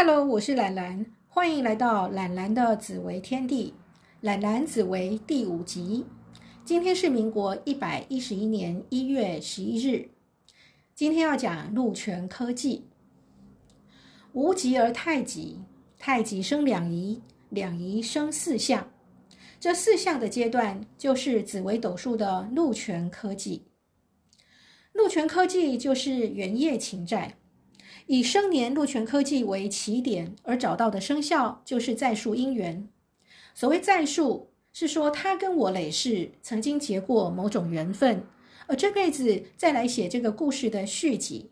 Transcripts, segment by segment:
Hello，我是懒懒，欢迎来到懒懒的紫薇天地，懒懒紫薇第五集。今天是民国一百一十一年一月十一日。今天要讲鹿泉科技。无极而太极，太极生两仪，两仪生四象。这四象的阶段就是紫微斗数的禄权科技。禄权科技就是元业情债。以生年禄权科技为起点而找到的生肖，就是在数姻缘。所谓在数，是说他跟我累世曾经结过某种缘分，而这辈子再来写这个故事的续集。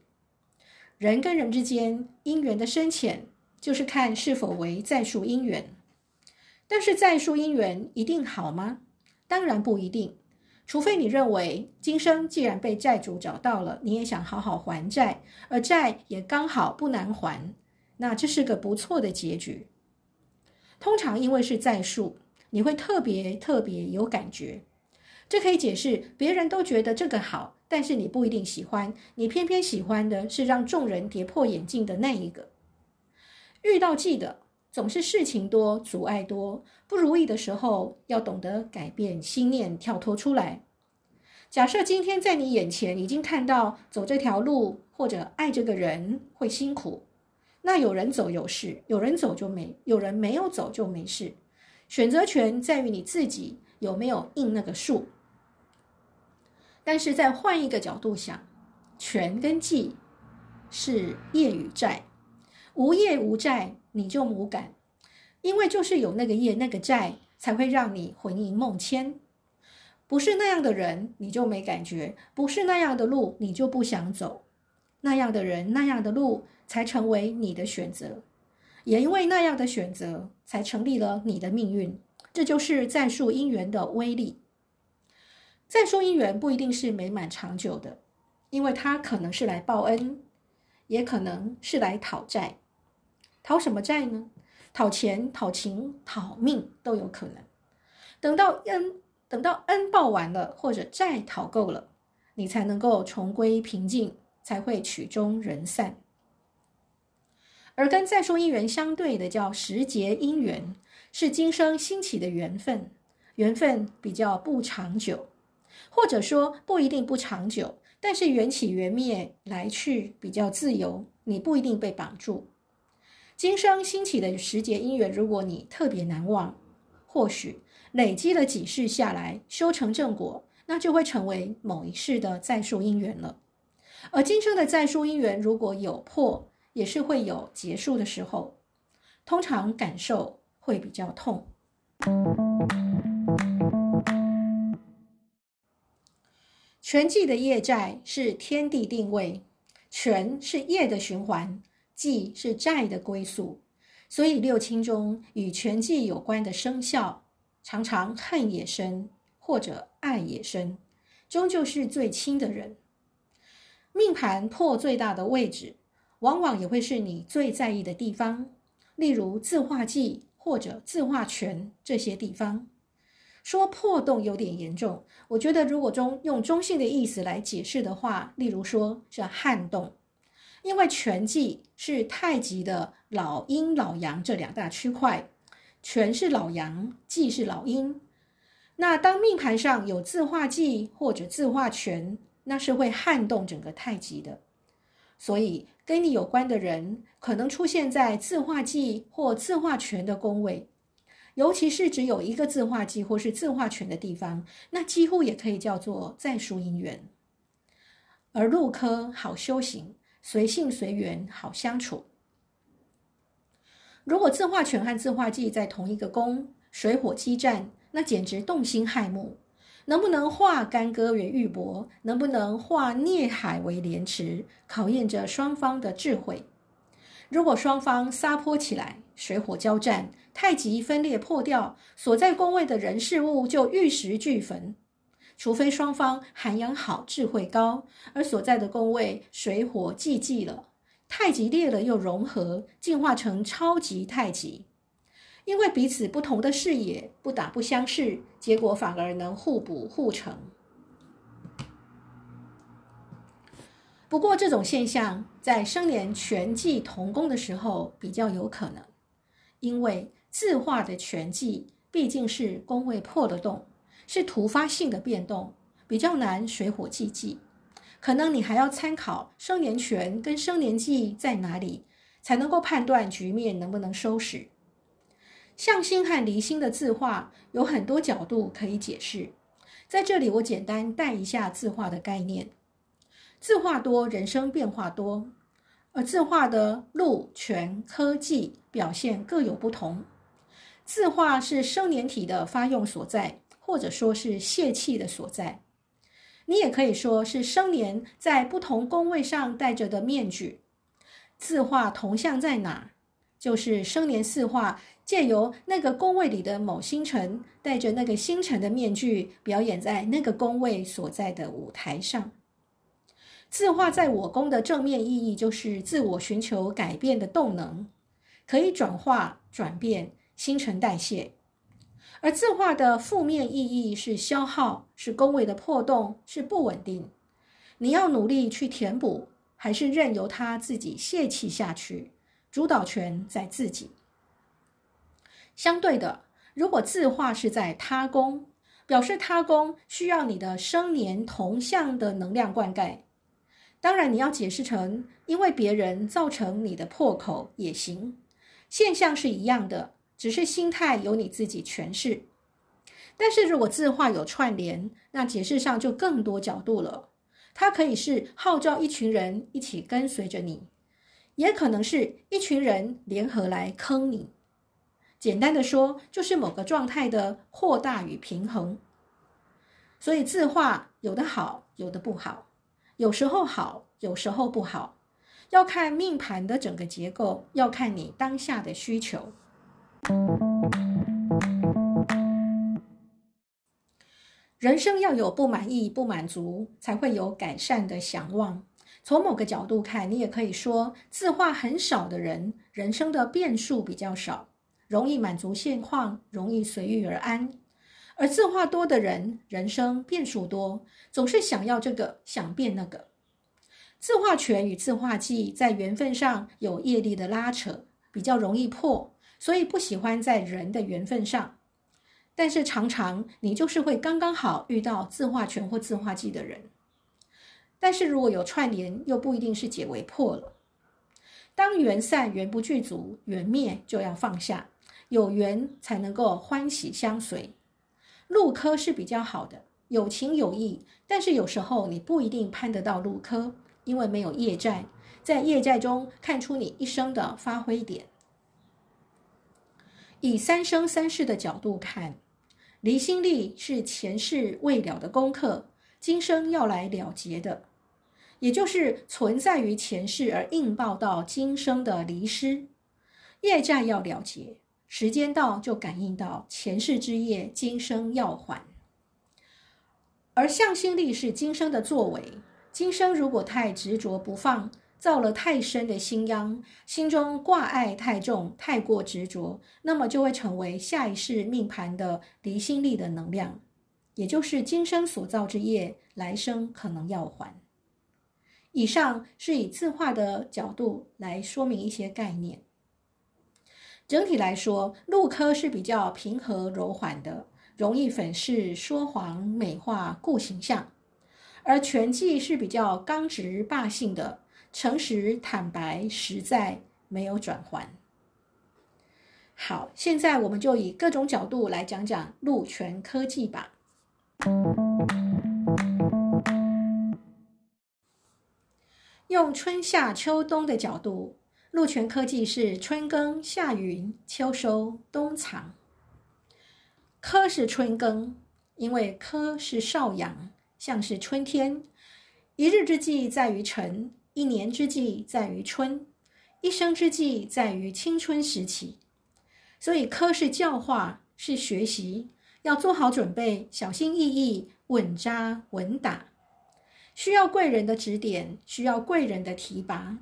人跟人之间姻缘的深浅，就是看是否为在数姻缘。但是在数姻缘一定好吗？当然不一定。除非你认为今生既然被债主找到了，你也想好好还债，而债也刚好不难还，那这是个不错的结局。通常因为是债数，你会特别特别有感觉，这可以解释别人都觉得这个好，但是你不一定喜欢，你偏偏喜欢的是让众人跌破眼镜的那一个。遇到记得总是事情多、阻碍多、不如意的时候，要懂得改变心念，跳脱出来。假设今天在你眼前已经看到走这条路或者爱这个人会辛苦，那有人走有事，有人走就没，有人没有走就没事。选择权在于你自己有没有应那个数。但是再换一个角度想，权跟计是业与债，无业无债你就无感，因为就是有那个业那个债，才会让你魂萦梦牵。不是那样的人，你就没感觉；不是那样的路，你就不想走。那样的人，那样的路，才成为你的选择。也因为那样的选择，才成立了你的命运。这就是在数姻缘的威力。在数姻缘不一定是美满长久的，因为它可能是来报恩，也可能是来讨债。讨什么债呢？讨钱、讨情、讨命都有可能。等到恩。等到恩报完了，或者债讨够了，你才能够重归平静，才会曲终人散。而跟再说姻缘相对的叫时节姻缘，是今生兴起的缘分，缘分比较不长久，或者说不一定不长久，但是缘起缘灭，来去比较自由，你不一定被绑住。今生兴起的时节因缘，如果你特别难忘，或许。累积了几世下来，修成正果，那就会成为某一世的再数因缘了。而今生的再数因缘，如果有破，也是会有结束的时候，通常感受会比较痛。全季的业债是天地定位，全是业的循环，祭是债的归宿，所以六亲中与全季有关的生肖。常常恨也深，或者爱也深，终究是最亲的人。命盘破最大的位置，往往也会是你最在意的地方，例如字画忌或者字画权这些地方。说破洞有点严重，我觉得如果中用中性的意思来解释的话，例如说是撼动，因为权忌是太极的老阴老阳这两大区块。权是老阳，忌是老阴。那当命盘上有自化忌或者自化权，那是会撼动整个太极的。所以跟你有关的人，可能出现在自化忌或自化权的宫位，尤其是只有一个自化忌或是自化权的地方，那几乎也可以叫做再书姻缘。而禄科好修行，随性随缘好相处。如果自化权和自化忌在同一个宫，水火激战，那简直动心害目。能不能化干戈为玉帛？能不能化孽海为莲池？考验着双方的智慧。如果双方撒泼起来，水火交战，太极分裂破掉，所在宫位的人事物就玉石俱焚。除非双方涵养好、智慧高，而所在的宫位水火既济了。太极裂了又融合，进化成超级太极。因为彼此不同的视野，不打不相识，结果反而能互补互成。不过这种现象在生年全忌同宫的时候比较有可能，因为自化的全忌毕竟是宫位破了洞，是突发性的变动，比较难水火既济。可能你还要参考生年权跟生年忌在哪里，才能够判断局面能不能收拾。相星和离星的字画有很多角度可以解释，在这里我简单带一下字画的概念。字画多，人生变化多，而字画的禄、权、科技表现各有不同。字画是生年体的发用所在，或者说是泄气的所在。你也可以说是生年在不同宫位上戴着的面具。字画同向在哪？就是生年四画借由那个宫位里的某星辰，戴着那个星辰的面具，表演在那个宫位所在的舞台上。字画在我宫的正面意义就是自我寻求改变的动能，可以转化、转变、新陈代谢。而字画的负面意义是消耗，是宫位的破洞，是不稳定。你要努力去填补，还是任由它自己泄气下去？主导权在自己。相对的，如果字画是在他宫，表示他宫需要你的生年同向的能量灌溉。当然，你要解释成因为别人造成你的破口也行，现象是一样的。只是心态由你自己诠释，但是如果字画有串联，那解释上就更多角度了。它可以是号召一群人一起跟随着你，也可能是一群人联合来坑你。简单的说，就是某个状态的扩大与平衡。所以字画有的好，有的不好，有时候好，有时候不好，要看命盘的整个结构，要看你当下的需求。人生要有不满意、不满足，才会有改善的想望。从某个角度看，你也可以说，字画很少的人，人生的变数比较少，容易满足现况，容易随遇而安；而字画多的人，人生变数多，总是想要这个，想变那个。字画权与字画技在缘分上有业力的拉扯，比较容易破。所以不喜欢在人的缘分上，但是常常你就是会刚刚好遇到自化权或自化忌的人。但是如果有串联，又不一定是解为破了。当缘散缘不具足，缘灭就要放下，有缘才能够欢喜相随。禄科是比较好的，有情有义，但是有时候你不一定攀得到禄科，因为没有业债，在业债中看出你一生的发挥点。以三生三世的角度看，离心力是前世未了的功课，今生要来了结的，也就是存在于前世而应报到今生的离失，业债要了结，时间到就感应到前世之业，今生要还。而向心力是今生的作为，今生如果太执着不放。造了太深的心殃，心中挂碍太重，太过执着，那么就会成为下一世命盘的离心力的能量，也就是今生所造之业，来生可能要还。以上是以字画的角度来说明一些概念。整体来说，禄科是比较平和柔缓的，容易粉饰说谎、美化固形象；而权忌是比较刚直霸性的。诚实、坦白、实在，没有转换。好，现在我们就以各种角度来讲讲鹿泉科技吧。用春夏秋冬的角度，鹿泉科技是春耕、夏耘、秋收、冬藏。科是春耕，因为科是少阳，像是春天。一日之计在于晨。一年之计在于春，一生之计在于青春时期。所以科是教化，是学习，要做好准备，小心翼翼，稳扎稳打。需要贵人的指点，需要贵人的提拔。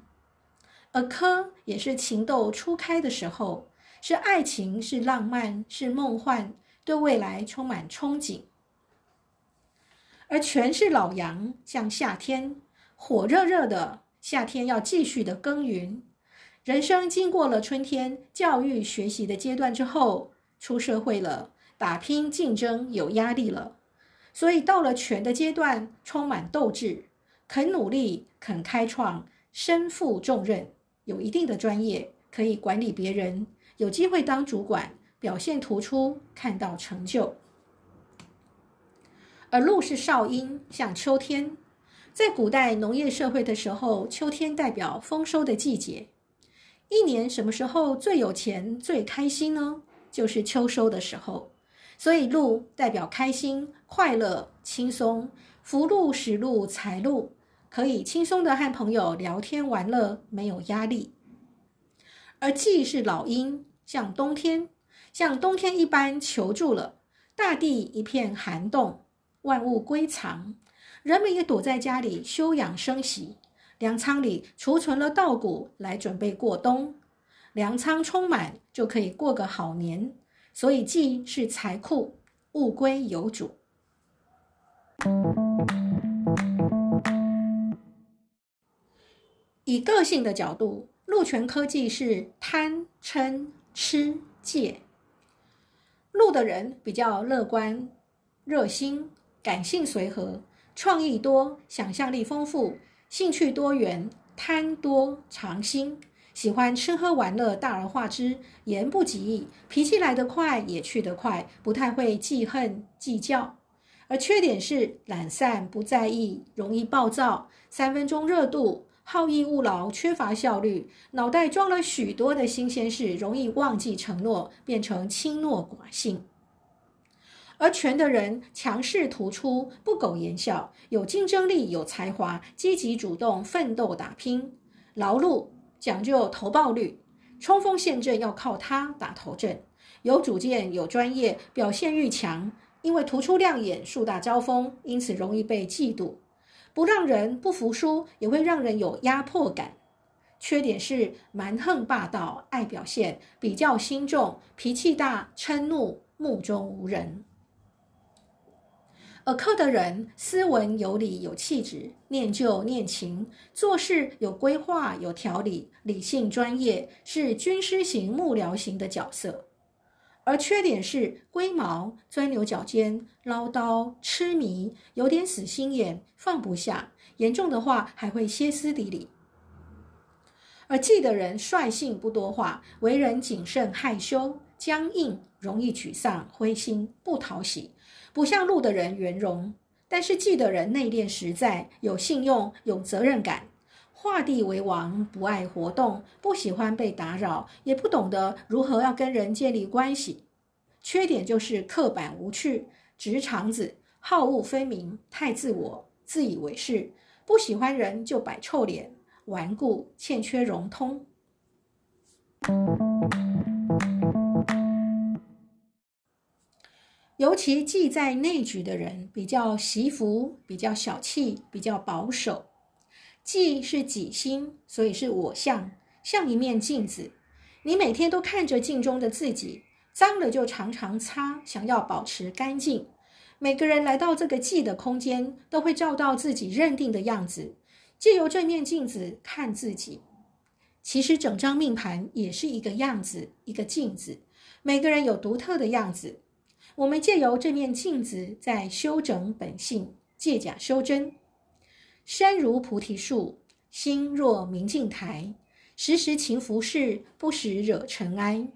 而科也是情窦初开的时候，是爱情，是浪漫，是梦幻，对未来充满憧憬。而全是老杨，像夏天，火热热的。夏天要继续的耕耘。人生经过了春天教育学习的阶段之后，出社会了，打拼竞争有压力了，所以到了全的阶段，充满斗志，肯努力，肯开创，身负重任，有一定的专业，可以管理别人，有机会当主管，表现突出，看到成就。而鹿是少阴，像秋天。在古代农业社会的时候，秋天代表丰收的季节。一年什么时候最有钱、最开心呢？就是秋收的时候。所以禄代表开心、快乐、轻松，福禄、食禄、财禄，可以轻松的和朋友聊天玩乐，没有压力。而季是老鹰，像冬天，像冬天一般求助了，大地一片寒冻。万物归藏，人们也躲在家里休养生息。粮仓里储存了稻谷，来准备过冬。粮仓充满，就可以过个好年。所以，既是财库，物归有主。以个性的角度，禄权科技是贪、嗔、痴、戒。鹿的人比较乐观、热心。感性随和，创意多，想象力丰富，兴趣多元，贪多尝新，喜欢吃喝玩乐，大而化之，言不及义，脾气来得快，也去得快，不太会记恨计较。而缺点是懒散，不在意，容易暴躁，三分钟热度，好逸恶劳，缺乏效率，脑袋装了许多的新鲜事，容易忘记承诺，变成轻诺寡信。而权的人强势突出，不苟言笑，有竞争力，有才华，积极主动，奋斗打拼，劳碌，讲究投报率，冲锋陷阵要靠他打头阵，有主见，有专业，表现欲强，因为突出亮眼，树大招风，因此容易被嫉妒，不让人不服输，也会让人有压迫感。缺点是蛮横霸道，爱表现，比较心重，脾气大，嗔怒，目中无人。而克的人斯文有礼有气质，念旧念情，做事有规划有条理，理性专业，是军师型幕僚型的角色。而缺点是龟毛、钻牛角尖、唠叨、痴迷，有点死心眼，放不下，严重的话还会歇斯底里。而忌的人率性不多话，为人谨慎害羞、僵硬，容易沮丧、灰心，不讨喜。不像路的人圆融，但是记的人内敛实在，有信用，有责任感，画地为王，不爱活动，不喜欢被打扰，也不懂得如何要跟人建立关系。缺点就是刻板无趣，直肠子，好恶分明，太自我，自以为是，不喜欢人就摆臭脸，顽固，欠缺融通。尤其忌在内局的人，比较习福，比较小气，比较保守。忌是己心，所以是我相，像一面镜子。你每天都看着镜中的自己，脏了就常常擦，想要保持干净。每个人来到这个忌的空间，都会照到自己认定的样子，借由这面镜子看自己。其实整张命盘也是一个样子，一个镜子。每个人有独特的样子。我们借由这面镜子，在修整本性，借假修真。身如菩提树，心若明镜台，时时勤拂拭，不使惹尘埃。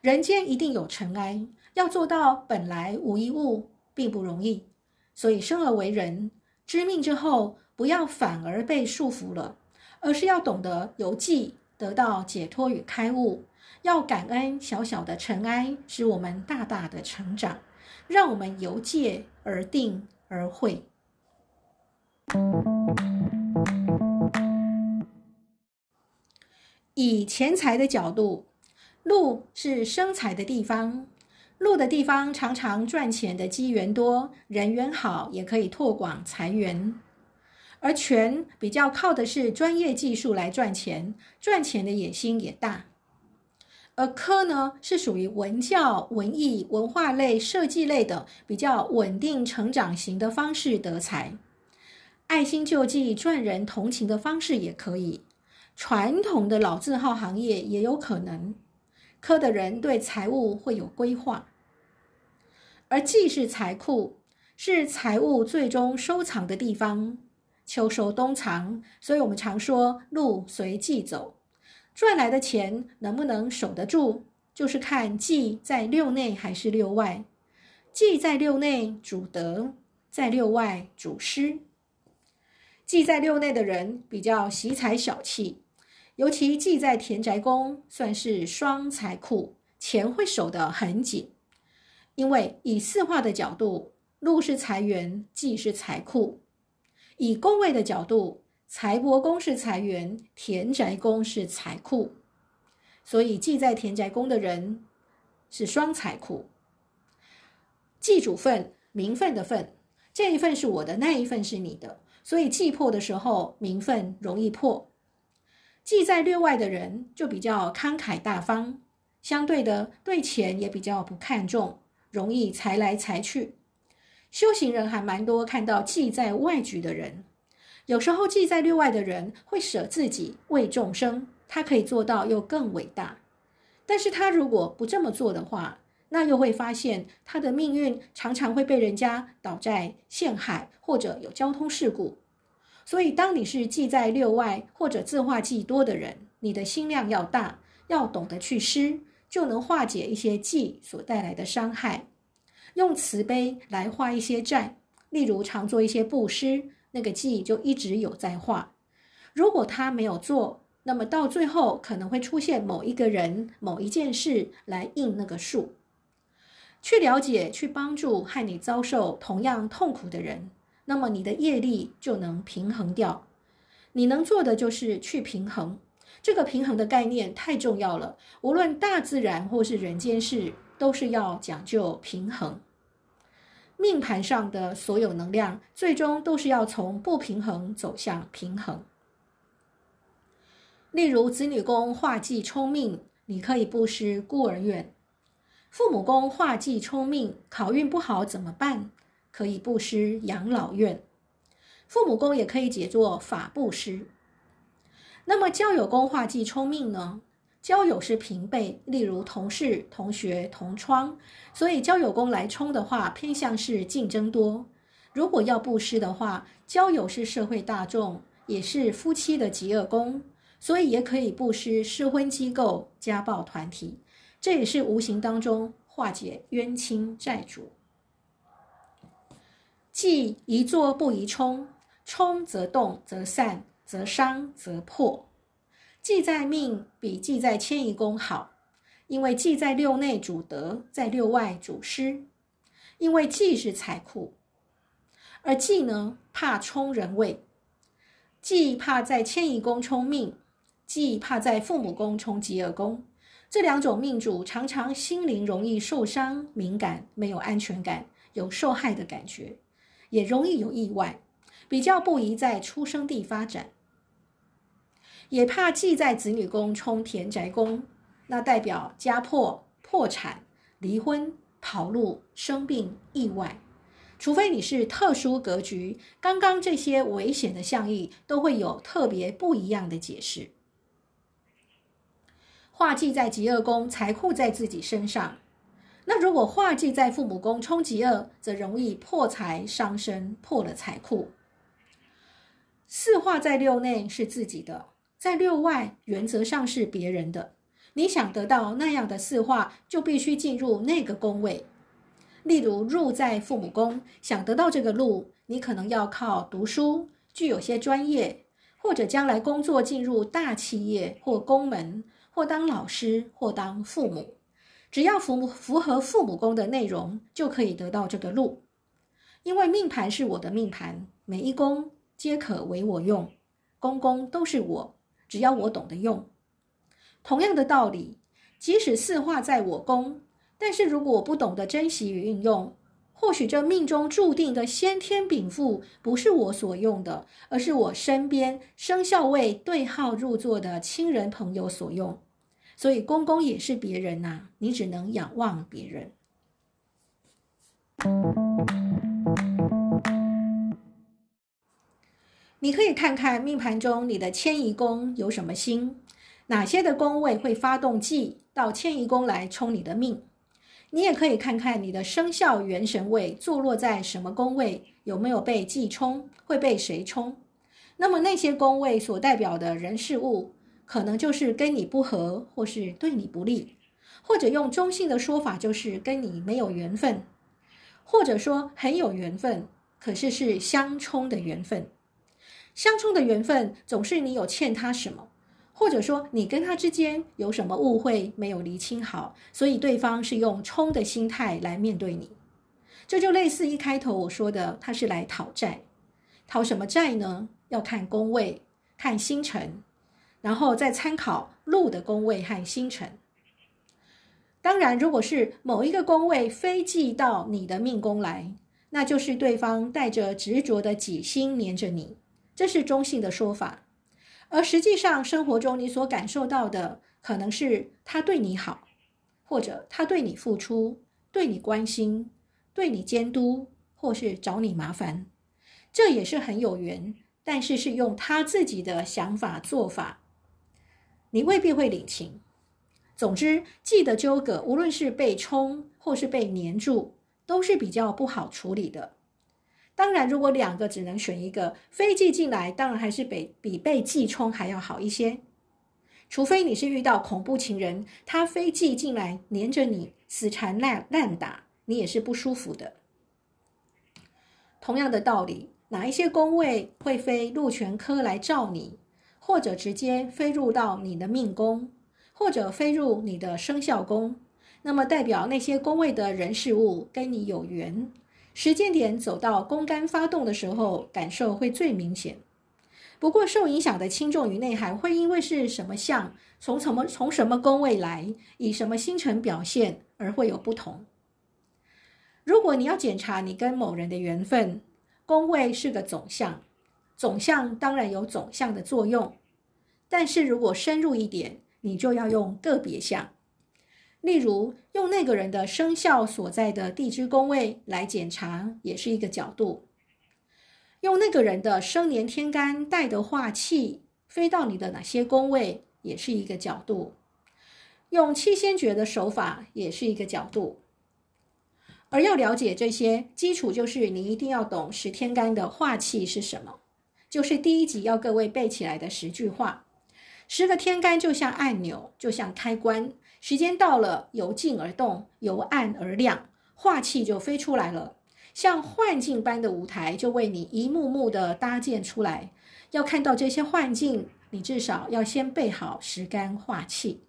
人间一定有尘埃，要做到本来无一物，并不容易。所以生而为人，知命之后，不要反而被束缚了，而是要懂得由记得到解脱与开悟。要感恩小小的尘埃，使我们大大的成长，让我们由戒而定而会。以钱财的角度，路是生财的地方，路的地方常常赚钱的机缘多，人缘好，也可以拓广财源。而权比较靠的是专业技术来赚钱，赚钱的野心也大。而科呢，是属于文教、文艺、文化类、设计类的比较稳定成长型的方式得财。爱心救济、赚人同情的方式也可以。传统的老字号行业也有可能。科的人对财务会有规划，而既是财库，是财务最终收藏的地方。秋收冬藏，所以我们常说路随季走。赚来的钱能不能守得住，就是看忌在六内还是六外。忌在六内主德，在六外主失。忌在六内的人比较喜财小气，尤其忌在田宅宫，算是双财库，钱会守得很紧。因为以四化的角度，禄是财源，忌是财库；以宫位的角度。财帛宫是财源，田宅宫是财库，所以忌在田宅宫的人是双财库。忌主份，名分的份，这一份是我的，那一份是你的，所以忌破的时候，名分容易破。忌在略外的人就比较慷慨大方，相对的对钱也比较不看重，容易财来财去。修行人还蛮多看到忌在外局的人。有时候，记在六外的人会舍自己为众生，他可以做到又更伟大。但是他如果不这么做的话，那又会发现他的命运常常会被人家倒在陷害，或者有交通事故。所以，当你是记在六外或者字画记多的人，你的心量要大，要懂得去施，就能化解一些记所带来的伤害，用慈悲来化一些债。例如，常做一些布施。那个记就一直有在画，如果他没有做，那么到最后可能会出现某一个人、某一件事来应那个数。去了解、去帮助和你遭受同样痛苦的人，那么你的业力就能平衡掉。你能做的就是去平衡，这个平衡的概念太重要了。无论大自然或是人间事，都是要讲究平衡。命盘上的所有能量，最终都是要从不平衡走向平衡。例如，子女宫化忌冲命，你可以布施孤儿院；父母宫化忌冲命，考运不好怎么办？可以布施养老院。父母宫也可以解作法布施。那么，交友宫化忌冲命呢？交友是平辈，例如同事、同学、同窗，所以交友宫来冲的话，偏向是竞争多。如果要布施的话，交友是社会大众，也是夫妻的极恶宫，所以也可以布施失婚机构、家暴团体，这也是无形当中化解冤亲债主。忌宜坐不宜冲，冲则动则散，则伤则破。忌在命比忌在迁移宫好，因为忌在六内主德，在六外主失。因为忌是财库，而忌呢怕冲人位，忌怕在迁移宫冲命，忌怕在父母宫冲吉尔宫。这两种命主常常心灵容易受伤、敏感，没有安全感，有受害的感觉，也容易有意外，比较不宜在出生地发展。也怕忌在子女宫冲田宅宫，那代表家破、破产、离婚、跑路、生病、意外。除非你是特殊格局，刚刚这些危险的象意都会有特别不一样的解释。化忌在极恶宫，财库在自己身上。那如果化忌在父母宫冲极恶，则容易破财伤身，破了财库。四化在六内是自己的。在六外，原则上是别人的。你想得到那样的四化，就必须进入那个宫位。例如，入在父母宫，想得到这个禄，你可能要靠读书，具有些专业，或者将来工作进入大企业或宫门，或当老师，或当父母。只要符符合父母宫的内容，就可以得到这个禄。因为命盘是我的命盘，每一宫皆可为我用，宫宫都是我。只要我懂得用，同样的道理，即使四化在我宫，但是如果我不懂得珍惜与运用，或许这命中注定的先天禀赋不是我所用的，而是我身边生肖位对号入座的亲人朋友所用。所以公公也是别人呐，你只能仰望别人。你可以看看命盘中你的迁移宫有什么星，哪些的宫位会发动忌到迁移宫来冲你的命。你也可以看看你的生肖元神位坐落在什么宫位，有没有被忌冲，会被谁冲。那么那些宫位所代表的人事物，可能就是跟你不合，或是对你不利，或者用中性的说法，就是跟你没有缘分，或者说很有缘分，可是是相冲的缘分。相冲的缘分总是你有欠他什么，或者说你跟他之间有什么误会没有厘清好，所以对方是用冲的心态来面对你。这就类似一开头我说的，他是来讨债，讨什么债呢？要看宫位、看星辰，然后再参考禄的宫位和星辰。当然，如果是某一个宫位飞寄到你的命宫来，那就是对方带着执着的己心黏着你。这是中性的说法，而实际上生活中你所感受到的，可能是他对你好，或者他对你付出，对你关心，对你监督，或是找你麻烦，这也是很有缘，但是是用他自己的想法做法，你未必会领情。总之，记得纠葛，无论是被冲或是被黏住，都是比较不好处理的。当然，如果两个只能选一个，飞寄进来，当然还是比比被寄冲还要好一些。除非你是遇到恐怖情人，他飞寄进来黏着你，死缠烂烂打，你也是不舒服的。同样的道理，哪一些宫位会飞禄全科来照你，或者直接飞入到你的命宫，或者飞入你的生肖宫，那么代表那些宫位的人事物跟你有缘。时间点走到宫干发动的时候，感受会最明显。不过，受影响的轻重与内涵会因为是什么相，从什么从什么宫位来，以什么星辰表现而会有不同。如果你要检查你跟某人的缘分，宫位是个总相，总相当然有总相的作用。但是如果深入一点，你就要用个别相。例如，用那个人的生肖所在的地支宫位来检查，也是一个角度；用那个人的生年天干带的化气飞到你的哪些宫位，也是一个角度；用七仙诀的手法，也是一个角度。而要了解这些基础，就是你一定要懂十天干的化气是什么，就是第一集要各位背起来的十句话。十个天干就像按钮，就像开关。时间到了，由静而动，由暗而亮，化气就飞出来了，像幻境般的舞台就为你一幕幕的搭建出来。要看到这些幻境，你至少要先备好十干化气。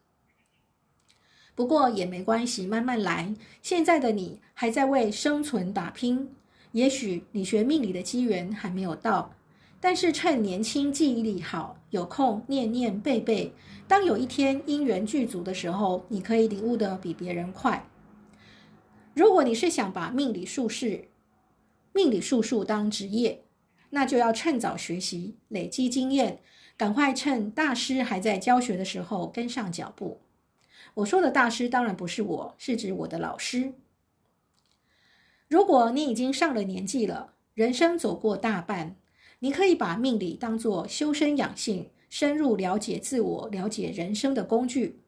不过也没关系，慢慢来。现在的你还在为生存打拼，也许你学命理的机缘还没有到。但是趁年轻，记忆力好，有空念念背背。当有一天因缘具足的时候，你可以领悟的比别人快。如果你是想把命理术士、命理术数当职业，那就要趁早学习，累积经验，赶快趁大师还在教学的时候跟上脚步。我说的大师当然不是我，是指我的老师。如果你已经上了年纪了，人生走过大半。你可以把命理当作修身养性、深入了解自我、了解人生的工具。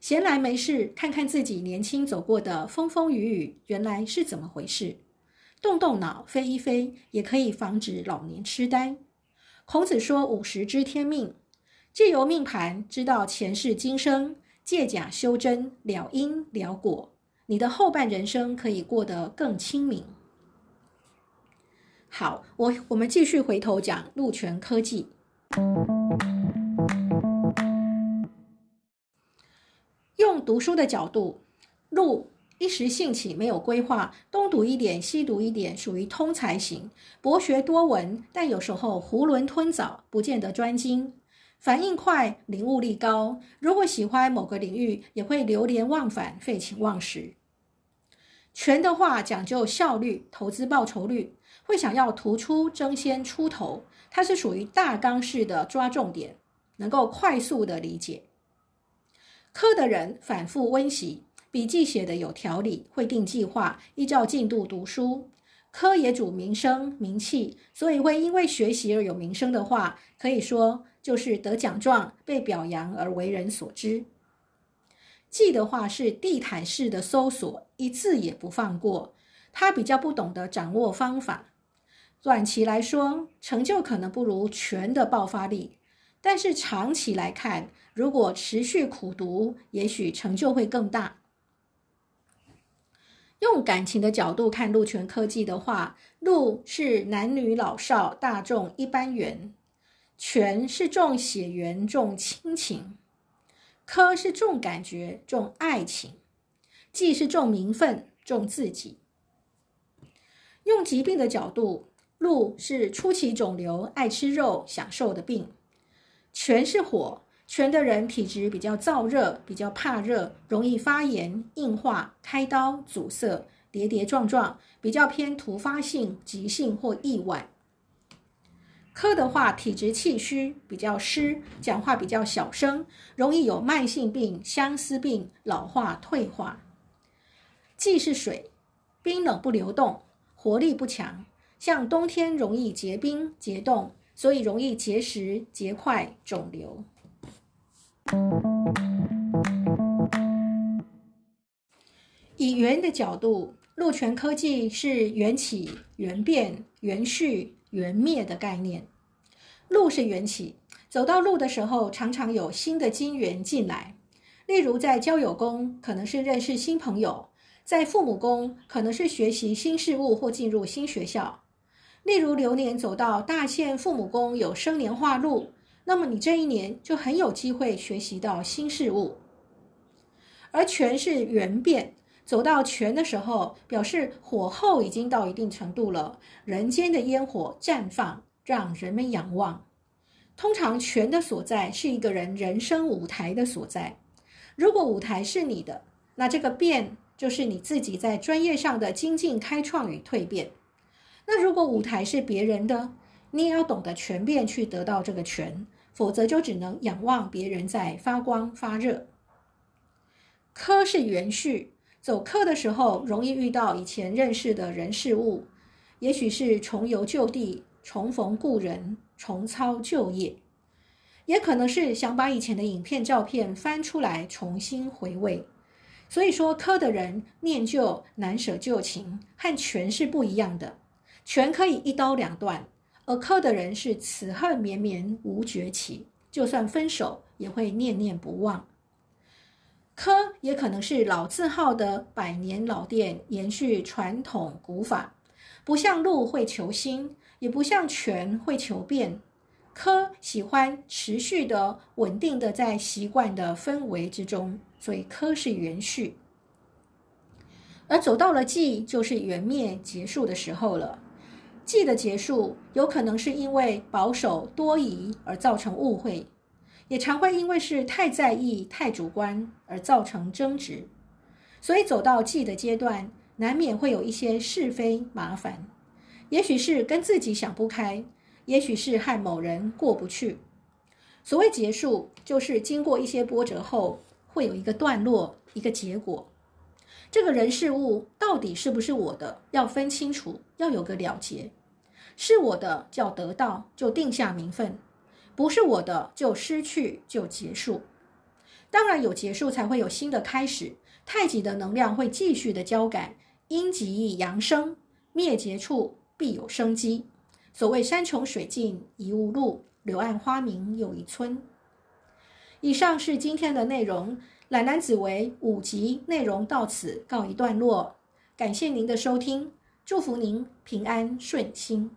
闲来没事，看看自己年轻走过的风风雨雨，原来是怎么回事？动动脑，飞一飞，也可以防止老年痴呆。孔子说：“五十知天命，借由命盘知道前世今生，借假修真，了因了果，你的后半人生可以过得更清明。”好，我我们继续回头讲禄权科技。用读书的角度，禄一时兴起，没有规划，东读一点，西读一点，属于通才型，博学多闻，但有时候囫囵吞枣，不见得专精。反应快，领悟力高，如果喜欢某个领域，也会流连忘返，废寝忘食。权的话讲究效率，投资报酬率。会想要突出、争先出头，它是属于大纲式的抓重点，能够快速的理解。科的人反复温习，笔记写的有条理，会定计划，依照进度读书。科也主名声名气，所以会因为学习而有名声的话，可以说就是得奖状、被表扬而为人所知。记的话是地毯式的搜索，一字也不放过。他比较不懂得掌握方法。短期来说，成就可能不如全的爆发力，但是长期来看，如果持续苦读，也许成就会更大。用感情的角度看陆权科技的话，陆是男女老少大众一般缘，权是重血缘重亲情，科是重感觉重爱情，技是重名分重自己。用疾病的角度，鹿是初期肿瘤爱吃肉享受的病，全是火。全的人体质比较燥热，比较怕热，容易发炎、硬化、开刀、阻塞、跌跌撞撞，比较偏突发性、急性或意外。科的话，体质气虚，比较湿，讲话比较小声，容易有慢性病、相思病、老化、退化。忌是水，冰冷不流动，活力不强，像冬天容易结冰结冻，所以容易结石、结块、肿瘤。以圆的角度，陆权科技是缘起、缘变、缘续、缘灭的概念。路是缘起，走到路的时候，常常有新的金缘进来。例如在交友宫，可能是认识新朋友；在父母宫，可能是学习新事物或进入新学校。例如流年走到大限，父母宫有生年化禄。那么你这一年就很有机会学习到新事物，而权是缘变，走到权的时候，表示火候已经到一定程度了，人间的烟火绽放，让人们仰望。通常权的所在是一个人人生舞台的所在，如果舞台是你的，那这个变就是你自己在专业上的精进、开创与蜕变。那如果舞台是别人的，你也要懂得全变去得到这个权，否则就只能仰望别人在发光发热。科是元序，走科的时候容易遇到以前认识的人事物，也许是重游旧地、重逢故人、重操旧业，也可能是想把以前的影片、照片翻出来重新回味。所以说，科的人念旧难舍旧情，和权是不一样的，权可以一刀两断。而科的人是此恨绵绵无绝期，就算分手也会念念不忘。科也可能是老字号的百年老店，延续传统古法，不像路会求新，也不像权会求变。科喜欢持续的、稳定的在习惯的氛围之中，所以科是延续。而走到了季，就是缘灭结束的时候了。季的结束有可能是因为保守多疑而造成误会，也常会因为是太在意、太主观而造成争执。所以走到季的阶段，难免会有一些是非麻烦，也许是跟自己想不开，也许是和某人过不去。所谓结束，就是经过一些波折后，会有一个段落、一个结果。这个人事物到底是不是我的，要分清楚，要有个了结。是我的叫得到，就定下名分；不是我的就失去，就结束。当然有结束，才会有新的开始。太极的能量会继续的交感，阴极阳生，灭结处必有生机。所谓山穷水尽疑无路，柳暗花明又一村。以上是今天的内容。懒男子为五集内容到此告一段落，感谢您的收听，祝福您平安顺心。